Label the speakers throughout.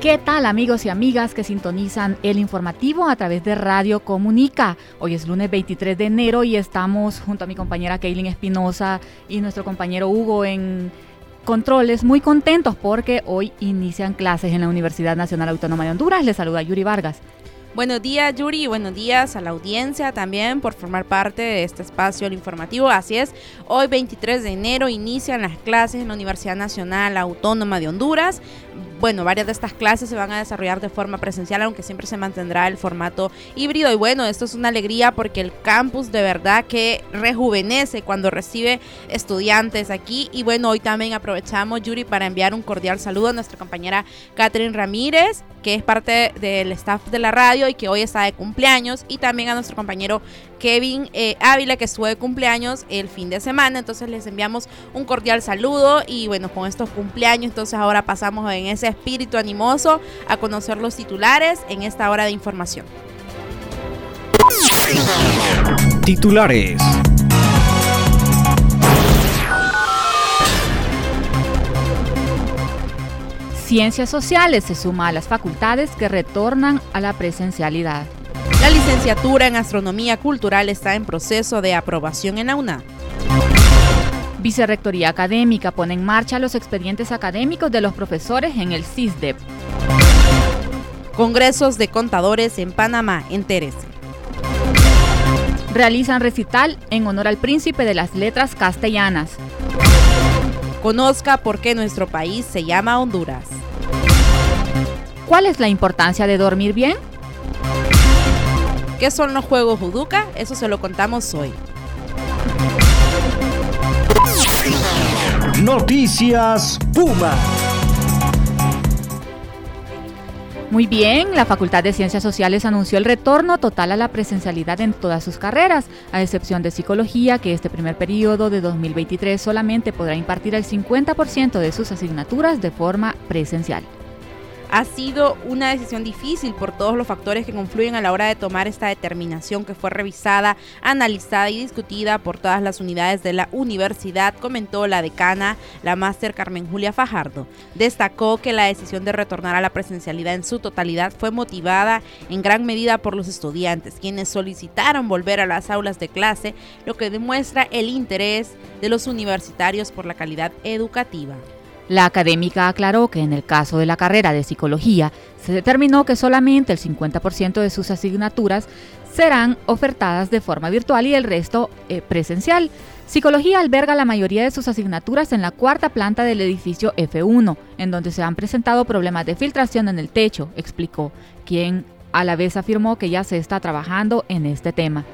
Speaker 1: ¿Qué tal amigos y amigas que sintonizan el informativo a través de Radio Comunica? Hoy es lunes 23 de enero y estamos junto a mi compañera Kaylin Espinosa y nuestro compañero Hugo en controles muy contentos porque hoy inician clases en la Universidad Nacional Autónoma de Honduras. Les saluda Yuri Vargas.
Speaker 2: Buenos días Yuri, buenos días a la audiencia también por formar parte de este espacio el informativo. Así es, hoy 23 de enero inician las clases en la Universidad Nacional Autónoma de Honduras. Bueno, varias de estas clases se van a desarrollar de forma presencial, aunque siempre se mantendrá el formato híbrido. Y bueno, esto es una alegría porque el campus de verdad que rejuvenece cuando recibe estudiantes aquí. Y bueno, hoy también aprovechamos, Yuri, para enviar un cordial saludo a nuestra compañera Catherine Ramírez, que es parte del staff de la radio y que hoy está de cumpleaños, y también a nuestro compañero Kevin eh, Ávila, que estuvo de cumpleaños el fin de semana. Entonces les enviamos un cordial saludo y bueno, con estos cumpleaños, entonces ahora pasamos en ese espíritu animoso a conocer los titulares en esta hora de información.
Speaker 3: Titulares.
Speaker 1: Ciencias Sociales se suma a las facultades que retornan a la presencialidad.
Speaker 2: La licenciatura en Astronomía Cultural está en proceso de aprobación en la UNA.
Speaker 1: Vicerrectoría Académica pone en marcha los expedientes académicos de los profesores en el CISDEP.
Speaker 2: Congresos de Contadores en Panamá, entérese.
Speaker 1: Realizan recital en honor al príncipe de las letras castellanas.
Speaker 2: Conozca por qué nuestro país se llama Honduras.
Speaker 1: ¿Cuál es la importancia de dormir bien?
Speaker 2: ¿Qué son los juegos Juduca? Eso se lo contamos hoy.
Speaker 3: Noticias Puma.
Speaker 1: Muy bien, la Facultad de Ciencias Sociales anunció el retorno total a la presencialidad en todas sus carreras, a excepción de psicología, que este primer periodo de 2023 solamente podrá impartir el 50% de sus asignaturas de forma presencial.
Speaker 2: Ha sido una decisión difícil por todos los factores que confluyen a la hora de tomar esta determinación que fue revisada, analizada y discutida por todas las unidades de la universidad, comentó la decana, la máster Carmen Julia Fajardo. Destacó que la decisión de retornar a la presencialidad en su totalidad fue motivada en gran medida por los estudiantes, quienes solicitaron volver a las aulas de clase, lo que demuestra el interés de los universitarios por la calidad educativa.
Speaker 1: La académica aclaró que en el caso de la carrera de psicología se determinó que solamente el 50% de sus asignaturas serán ofertadas de forma virtual y el resto eh, presencial. Psicología alberga la mayoría de sus asignaturas en la cuarta planta del edificio F1, en donde se han presentado problemas de filtración en el techo, explicó, quien a la vez afirmó que ya se está trabajando en este tema.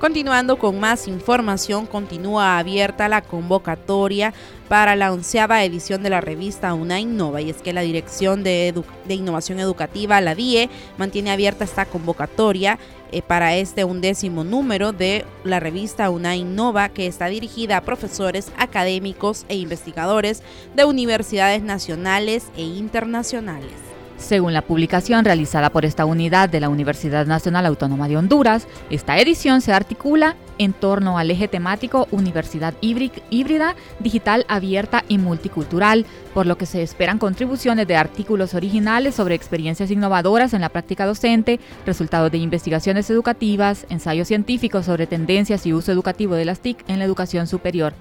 Speaker 2: Continuando con más información, continúa abierta la convocatoria para la onceava edición de la revista Una Innova y es que la Dirección de, Innovación Educativa, la DIE, mantiene abierta esta convocatoria eh, para este undécimo número de la revista Una Innova que está dirigida a profesores, académicos e investigadores de universidades nacionales e internacionales.
Speaker 1: Según la publicación realizada por esta unidad de la Universidad Nacional Autónoma de Honduras, esta edición se articula en torno al eje temático Universidad Híbrida, Digital Abierta y Multicultural, por lo que se esperan contribuciones de artículos originales sobre experiencias innovadoras en la práctica docente, resultados de investigaciones educativas, ensayos científicos sobre tendencias y uso educativo de las TIC en la educación superior.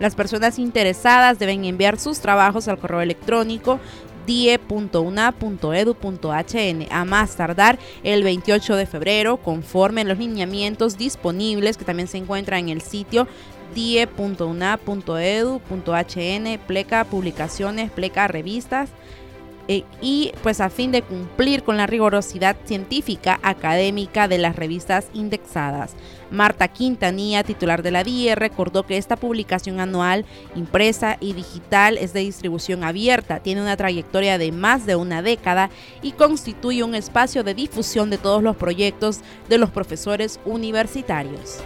Speaker 2: Las personas interesadas deben enviar sus trabajos al correo electrónico die.una.edu.hn a más tardar el 28 de febrero. Conforme los lineamientos disponibles que también se encuentran en el sitio die.una.edu.hn, pleca publicaciones, pleca revistas eh, y pues a fin de cumplir con la rigurosidad científica académica de las revistas indexadas. Marta Quintanilla, titular de la DIE, recordó que esta publicación anual impresa y digital es de distribución abierta, tiene una trayectoria de más de una década y constituye un espacio de difusión de todos los proyectos de los profesores universitarios.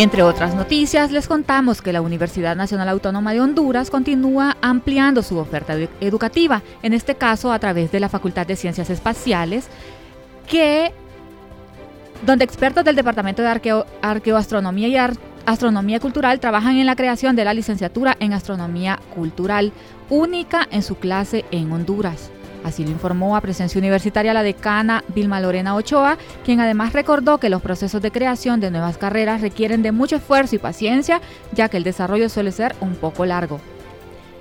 Speaker 1: Entre otras noticias, les contamos que la Universidad Nacional Autónoma de Honduras continúa ampliando su oferta educativa, en este caso a través de la Facultad de Ciencias Espaciales, que donde expertos del Departamento de Arqueo, Arqueoastronomía y Astronomía Cultural trabajan en la creación de la licenciatura en Astronomía Cultural, única en su clase en Honduras. Así lo informó a presencia universitaria la decana Vilma Lorena Ochoa, quien además recordó que los procesos de creación de nuevas carreras requieren de mucho esfuerzo y paciencia, ya que el desarrollo suele ser un poco largo.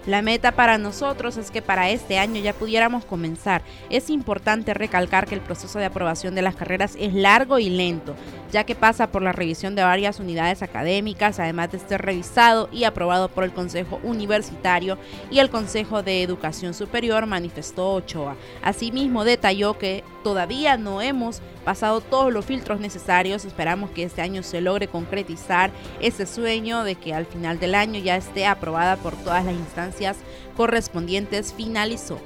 Speaker 2: La meta para nosotros es que para este año ya pudiéramos comenzar. Es importante recalcar que el proceso de aprobación de las carreras es largo y lento, ya que pasa por la revisión de varias unidades académicas, además de ser revisado y aprobado por el Consejo Universitario y el Consejo de Educación Superior, manifestó Ochoa. Asimismo, detalló que todavía no hemos pasado todos los filtros necesarios. Esperamos que este año se logre concretizar ese sueño de que al final del año ya esté aprobada por todas las instancias correspondientes. Finalizó.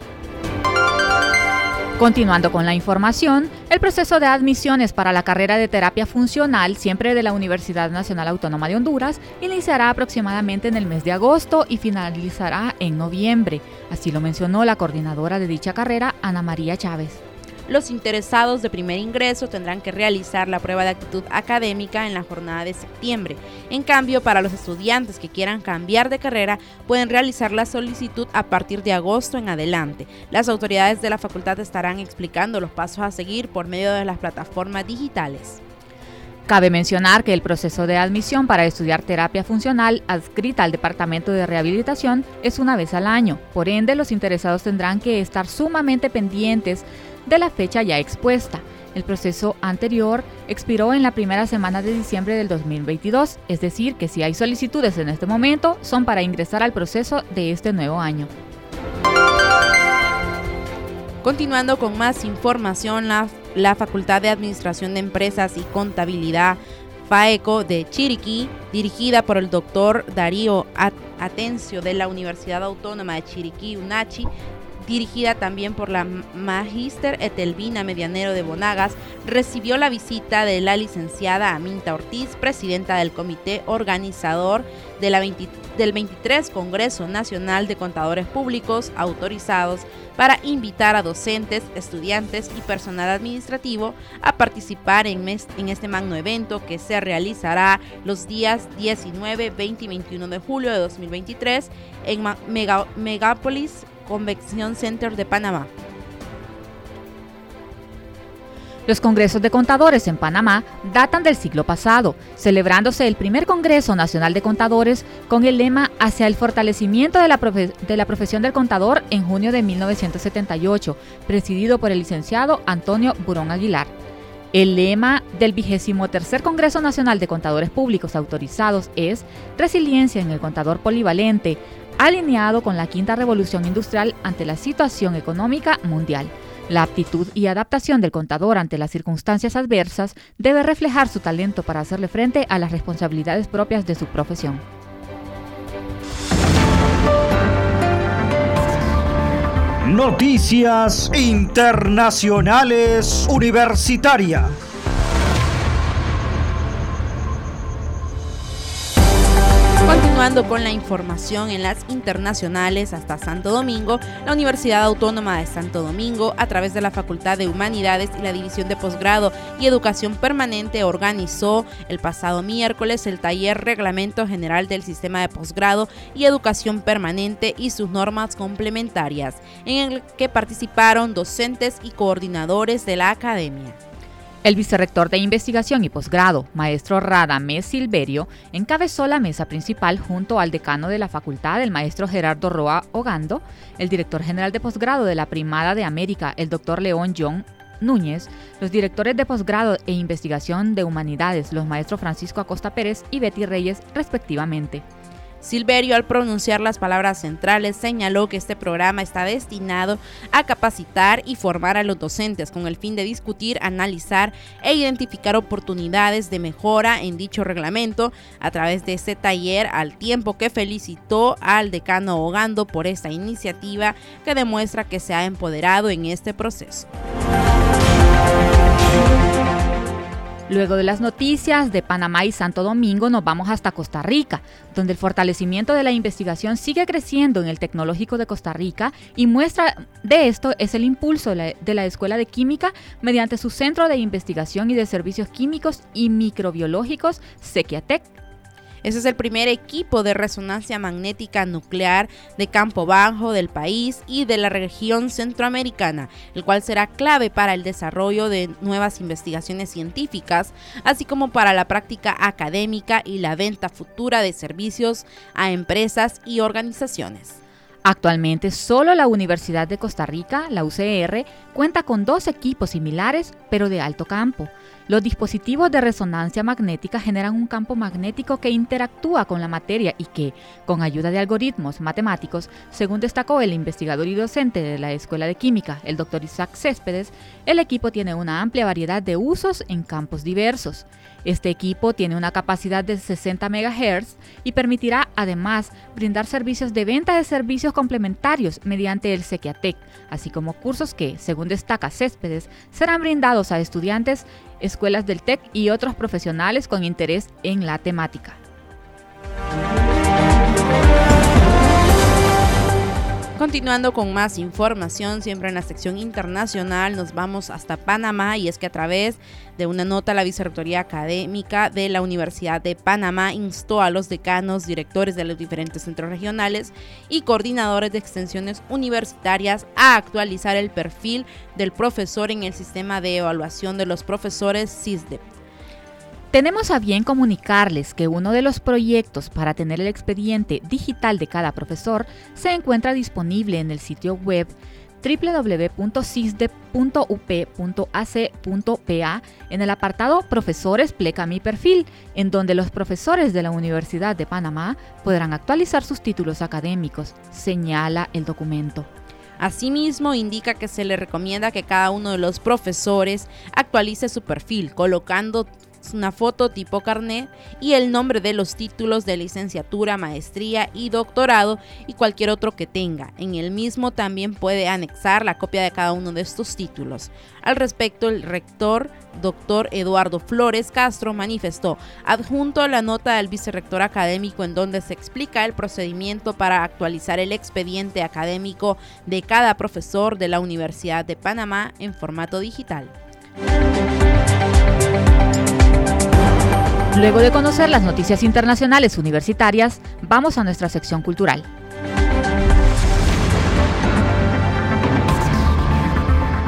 Speaker 1: Continuando con la información, el proceso de admisiones para la carrera de terapia funcional, siempre de la Universidad Nacional Autónoma de Honduras, iniciará aproximadamente en el mes de agosto y finalizará en noviembre. Así lo mencionó la coordinadora de dicha carrera, Ana María Chávez
Speaker 2: los interesados de primer ingreso tendrán que realizar la prueba de actitud académica en la jornada de septiembre. En cambio, para los estudiantes que quieran cambiar de carrera, pueden realizar la solicitud a partir de agosto en adelante. Las autoridades de la facultad estarán explicando los pasos a seguir por medio de las plataformas digitales.
Speaker 1: Cabe mencionar que el proceso de admisión para estudiar terapia funcional adscrita al Departamento de Rehabilitación es una vez al año. Por ende, los interesados tendrán que estar sumamente pendientes de la fecha ya expuesta. El proceso anterior expiró en la primera semana de diciembre del 2022, es decir, que si hay solicitudes en este momento, son para ingresar al proceso de este nuevo año.
Speaker 2: Continuando con más información, la, Facultad de Administración de Empresas y Contabilidad FAECO de Chiriquí, dirigida por el doctor Darío Atencio de la Universidad Autónoma de Chiriquí, UNACHI, dirigida también por la magíster Etelvina Medianero de Bonagas, recibió la visita de la licenciada Aminta Ortiz, presidenta del comité organizador de la del 23 Congreso Nacional de Contadores Públicos autorizados para invitar a docentes, estudiantes y personal administrativo a participar en, en este magno evento que se realizará los días 19, 20 y 21 de julio de 2023 en Megápolis, Convención Center de Panamá.
Speaker 1: Los congresos de contadores en Panamá datan del siglo pasado, celebrándose el primer Congreso Nacional de Contadores con el lema Hacia el fortalecimiento de la, de la profesión del contador en junio de 1978, presidido por el licenciado Antonio Burón Aguilar. El lema del vigésimo tercer Congreso Nacional de Contadores Públicos Autorizados es Resiliencia en el contador polivalente, alineado con la quinta revolución industrial ante la situación económica mundial. La aptitud y adaptación del contador ante las circunstancias adversas debe reflejar su talento para hacerle frente a las responsabilidades propias de su profesión.
Speaker 3: Noticias Internacionales Universitarias.
Speaker 2: Continuando con la información en las internacionales hasta Santo Domingo, la Universidad Autónoma de Santo Domingo, a través de la Facultad de Humanidades y la División de Posgrado y Educación Permanente, organizó el pasado miércoles el taller Reglamento General del Sistema de Posgrado y Educación Permanente y sus normas complementarias, en el que participaron docentes y coordinadores de la academia.
Speaker 1: El vicerrector de investigación y posgrado, maestro Radamés Silverio, encabezó la mesa principal junto al decano de la facultad, el maestro Gerardo Roa Ogando, el director general de posgrado de la Primada de América, el doctor León John Núñez, los directores de posgrado e investigación de humanidades, los maestros Francisco Acosta Pérez y Betty Reyes, respectivamente.
Speaker 2: Silverio, al pronunciar las palabras centrales, señaló que este programa está destinado a capacitar y formar a los docentes con el fin de discutir, analizar e identificar oportunidades de mejora en dicho reglamento a través de este taller, al tiempo que felicitó al decano Ogando por esta iniciativa que demuestra que se ha empoderado en este proceso.
Speaker 1: Luego de las noticias de Panamá y Santo Domingo nos vamos hasta Costa Rica, donde el fortalecimiento de la investigación sigue creciendo en el Tecnológico de Costa Rica y muestra de esto es el impulso de la Escuela de Química mediante su Centro de Investigación y de Servicios Químicos y Microbiológicos, Sequiatec
Speaker 2: Ese es el primer equipo de resonancia magnética nuclear de campo bajo del país y de la región centroamericana, el cual será clave para el desarrollo de nuevas investigaciones científicas, así como para la práctica académica y la venta futura de servicios a empresas y organizaciones.
Speaker 1: Actualmente solo la Universidad de Costa Rica, la UCR, cuenta con dos equipos similares pero de alto campo. Los dispositivos de resonancia magnética generan un campo magnético que interactúa con la materia y que, con ayuda de algoritmos matemáticos, según destacó el investigador y docente de la Escuela de Química, el Dr. Isaac Céspedes, el equipo tiene una amplia variedad de usos en campos diversos. Este equipo tiene una capacidad de 60 MHz y permitirá además brindar servicios de venta de servicios complementarios mediante el Sequiatec, así como cursos que, según destaca Céspedes, serán brindados a estudiantes, escuelas del TEC y otros profesionales con interés en la temática.
Speaker 2: Continuando con más información, siempre en la sección internacional, nos vamos hasta Panamá y es que a través de una nota la Vicerrectoría Académica de la Universidad de Panamá instó a los decanos, directores de los diferentes centros regionales y coordinadores de extensiones universitarias a actualizar el perfil del profesor en el sistema de evaluación de los profesores CISDEP.
Speaker 1: Tenemos a bien comunicarles que uno de los proyectos para tener el expediente digital de cada profesor se encuentra disponible en el sitio web www.cisde.up.ac.pa en el apartado Profesores pleca mi perfil, en donde los profesores de la Universidad de Panamá podrán actualizar sus títulos académicos, señala el documento.
Speaker 2: Asimismo, indica que se le recomienda que cada uno de los profesores actualice su perfil, colocando una foto tipo carnet y el nombre de los títulos de licenciatura, maestría y doctorado y cualquier otro que tenga. En el mismo también puede anexar la copia de cada uno de estos títulos. Al respecto, el rector, doctor Eduardo Flores Castro, manifestó adjunto la nota del vicerrector académico en donde se explica el procedimiento para actualizar el expediente académico de cada profesor de la Universidad de Panamá en formato digital.
Speaker 1: Luego de conocer las noticias internacionales universitarias, vamos a nuestra sección cultural.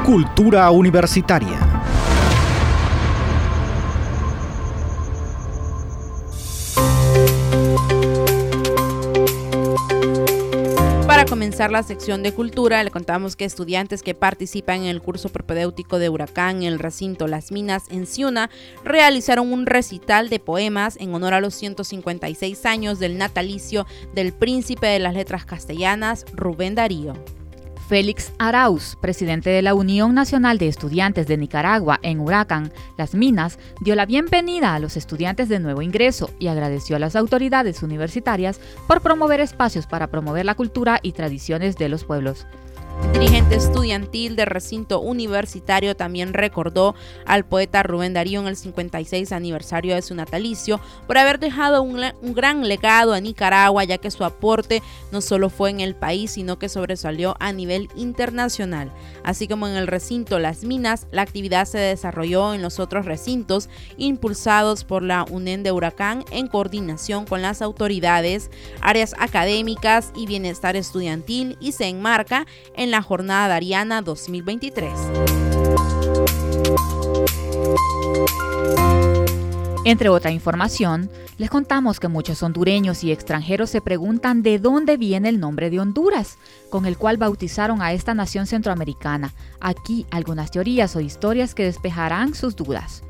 Speaker 3: Cultura universitaria.
Speaker 2: Comenzar la sección de cultura, le contamos que estudiantes que participan en el curso propedéutico de Huracán en el recinto Las Minas en Ciuna realizaron un recital de poemas en honor a los 156 años del natalicio del príncipe de las letras castellanas, Rubén Darío.
Speaker 1: Félix Arauz, presidente de la Unión Nacional de Estudiantes de Nicaragua en Huracán, Las Minas, dio la bienvenida a los estudiantes de nuevo ingreso y agradeció a las autoridades universitarias por promover espacios para promover la cultura y tradiciones de los pueblos
Speaker 2: dirigente estudiantil de recinto universitario también recordó al poeta Rubén Darío en el 56 aniversario de su natalicio por haber dejado un, un, gran legado a Nicaragua, ya que su aporte no solo fue en el país, sino que sobresalió a nivel internacional. Así como en el recinto Las Minas, la actividad se desarrolló en los otros recintos impulsados por la UNEN de Huracán en coordinación con las autoridades, áreas académicas y bienestar estudiantil y se enmarca en en la Jornada Dariana 2023.
Speaker 1: Entre otra información, les contamos que muchos hondureños y extranjeros se preguntan de dónde viene el nombre de Honduras, con el cual bautizaron a esta nación centroamericana. Aquí algunas teorías o historias que despejarán sus dudas.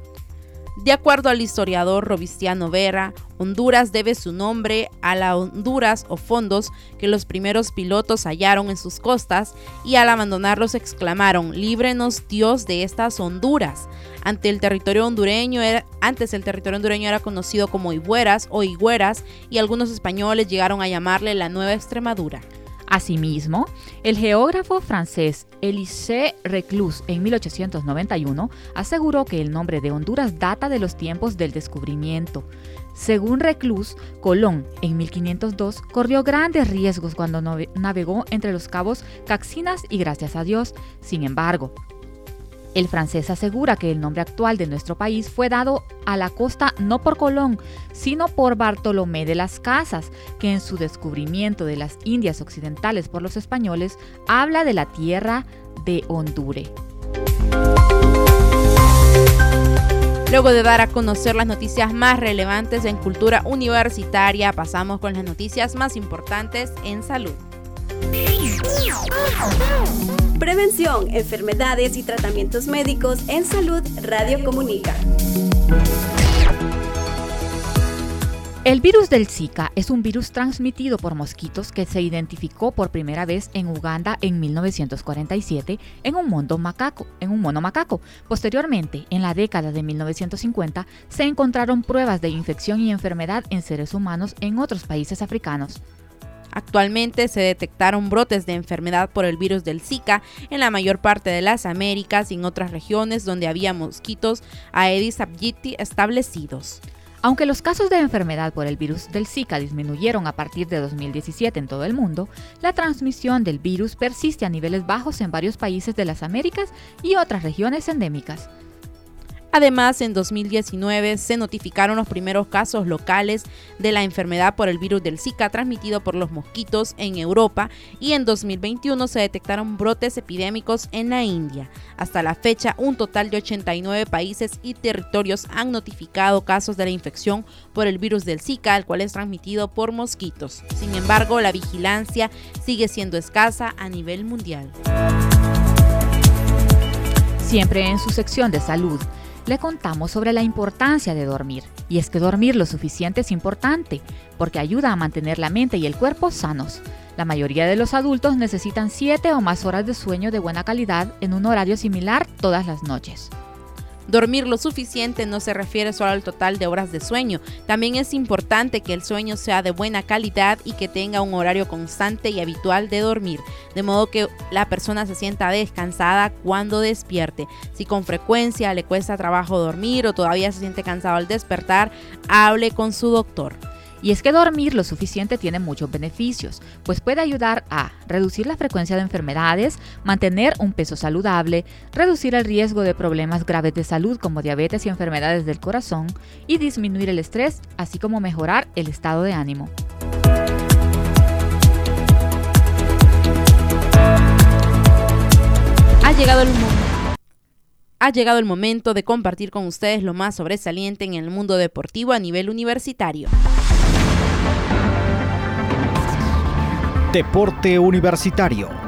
Speaker 2: De acuerdo al historiador Robistiano Vera, Honduras debe su nombre a la Honduras o fondos que los primeros pilotos hallaron en sus costas y al abandonarlos exclamaron, líbrenos Dios de estas Honduras. Ante el territorio hondureño antes el territorio hondureño era conocido como Higueras o Higueras y algunos españoles llegaron a llamarle la Nueva Extremadura.
Speaker 1: Asimismo, el geógrafo francés Élisée Reclus en 1891 aseguró que el nombre de Honduras data de los tiempos del descubrimiento. Según Reclus, Colón en 1502 corrió grandes riesgos cuando navegó entre los cabos Caxinas y Gracias a Dios. Sin embargo, El francés asegura que el nombre actual de nuestro país fue dado a la costa no por Colón, sino por Bartolomé de las Casas, que en su descubrimiento de las Indias Occidentales por los españoles habla de la tierra de Hondure.
Speaker 2: Luego de dar a conocer las noticias más relevantes en cultura universitaria, pasamos con las noticias más importantes en salud.
Speaker 4: Prevención, enfermedades y tratamientos médicos en salud, Radio Comunica.
Speaker 1: El virus del Zika es un virus transmitido por mosquitos que se identificó por primera vez en Uganda en 1947 en un, mono macaco, en un mono macaco. Posteriormente, en la década de 1950, se encontraron pruebas de infección y enfermedad en seres humanos en otros países africanos.
Speaker 2: Actualmente se detectaron brotes de enfermedad por el virus del Zika en la mayor parte de las Américas y en otras regiones donde había mosquitos Aedes aegypti establecidos.
Speaker 1: Aunque los casos de enfermedad por el virus del Zika disminuyeron a partir de 2017 en todo el mundo, la transmisión del virus persiste a niveles bajos en varios países de las Américas y otras regiones endémicas.
Speaker 2: Además, en 2019 se notificaron los primeros casos locales de la enfermedad por el virus del Zika transmitido por los mosquitos en Europa y en 2021 se detectaron brotes epidémicos en la India. Hasta la fecha, un total de 89 países y territorios han notificado casos de la infección por el virus del Zika, el cual es transmitido por mosquitos. Sin embargo, la vigilancia sigue siendo escasa a nivel mundial.
Speaker 1: Siempre en su sección de salud le contamos sobre la importancia de dormir. Y es que dormir lo suficiente es importante, porque ayuda a mantener la mente y el cuerpo sanos. La mayoría de los adultos necesitan 7 o más horas de sueño de buena calidad en un horario similar todas las noches.
Speaker 2: Dormir lo suficiente no se refiere solo al total de horas de sueño, también es importante que el sueño sea de buena calidad y que tenga un horario constante y habitual de dormir, de modo que la persona se sienta descansada cuando despierte. Si con frecuencia le cuesta trabajo dormir o todavía se siente cansado al despertar, hable con su doctor.
Speaker 1: Y es que dormir lo suficiente tiene muchos beneficios, pues puede ayudar a reducir la frecuencia de enfermedades, mantener un peso saludable, reducir el riesgo de problemas graves de salud como diabetes y enfermedades del corazón, y disminuir el estrés, así como mejorar el estado de ánimo.
Speaker 2: Ha llegado el ha llegado el momento de compartir con ustedes lo más sobresaliente en el mundo deportivo a nivel universitario.
Speaker 3: Deporte Universitario.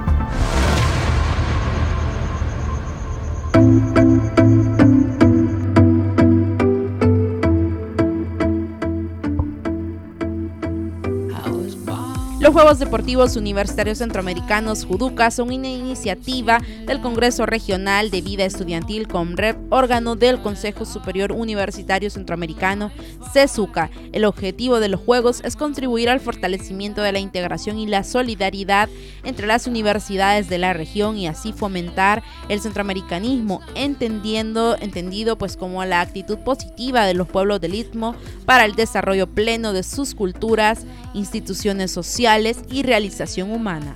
Speaker 2: Los Juegos Deportivos Universitarios Centroamericanos Juduca son una iniciativa del Congreso Regional de Vida Estudiantil COMREP, órgano del Consejo Superior Universitario Centroamericano CESUCA. El objetivo de los Juegos es contribuir al fortalecimiento de la integración y la solidaridad entre las universidades de la región y así fomentar el centroamericanismo, entendiendo, entendido pues como la actitud positiva de los pueblos del Istmo para el desarrollo pleno de sus culturas, instituciones sociales, y realización humana.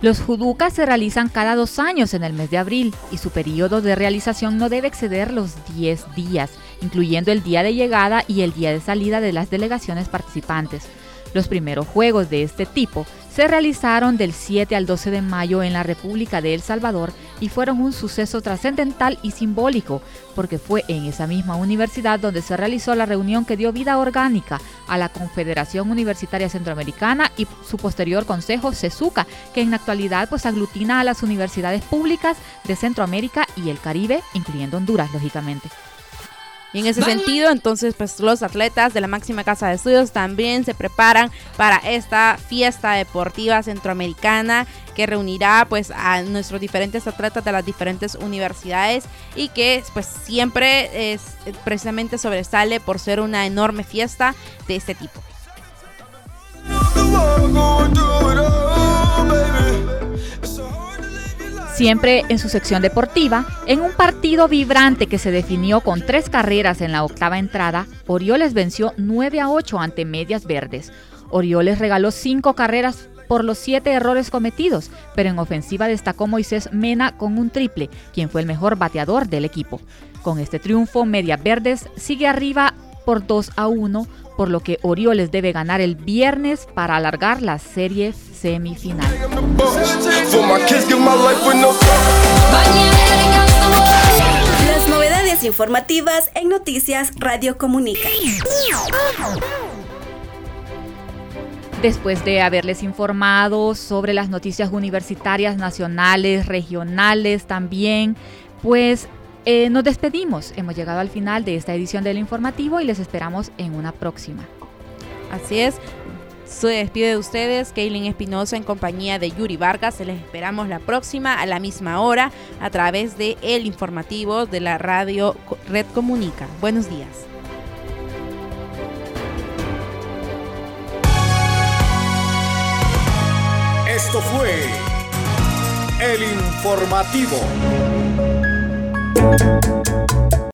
Speaker 1: Los juducas se realizan cada dos años en el mes de abril y su periodo de realización no debe exceder los 10 días, incluyendo el día de llegada y el día de salida de las delegaciones participantes. Los primeros juegos de este tipo se realizaron del 7 al 12 de mayo en la República de El Salvador y fueron un suceso trascendental y simbólico, porque fue en esa misma universidad donde se realizó la reunión que dio vida orgánica a la Confederación Universitaria Centroamericana y su posterior consejo CESUCA, que en la actualidad pues aglutina a las universidades públicas de Centroamérica y el Caribe, incluyendo Honduras, lógicamente.
Speaker 2: Y en ese sentido, entonces, pues los atletas de la máxima casa de estudios también se preparan para esta fiesta deportiva centroamericana que reunirá pues a nuestros diferentes atletas de las diferentes universidades y que pues siempre es precisamente sobresale por ser una enorme fiesta de este tipo.
Speaker 1: Siempre en su sección deportiva, en un partido vibrante que se definió con tres carreras en la octava entrada, Orioles venció 9 a 8 ante Medias Verdes. Orioles regaló cinco carreras por los siete errores cometidos, pero en ofensiva destacó Moisés Mena con un triple, quien fue el mejor bateador del equipo. Con este triunfo, Medias Verdes sigue arriba por 2 a 1, por lo que Orioles debe ganar el viernes para alargar la serie semifinal.
Speaker 4: Las novedades informativas en Noticias Radio Comunica.
Speaker 1: Después de haberles informado sobre las noticias universitarias nacionales, regionales también, pues eh, nos despedimos. Hemos llegado al final de esta edición del informativo y les esperamos en una próxima.
Speaker 2: Así es. Se despide de ustedes Kaylin Espinosa en compañía de Yuri Vargas. Se les esperamos la próxima a la misma hora a través de el informativo de la radio Red Comunica. Buenos días.
Speaker 3: Esto fue el informativo. Thank you.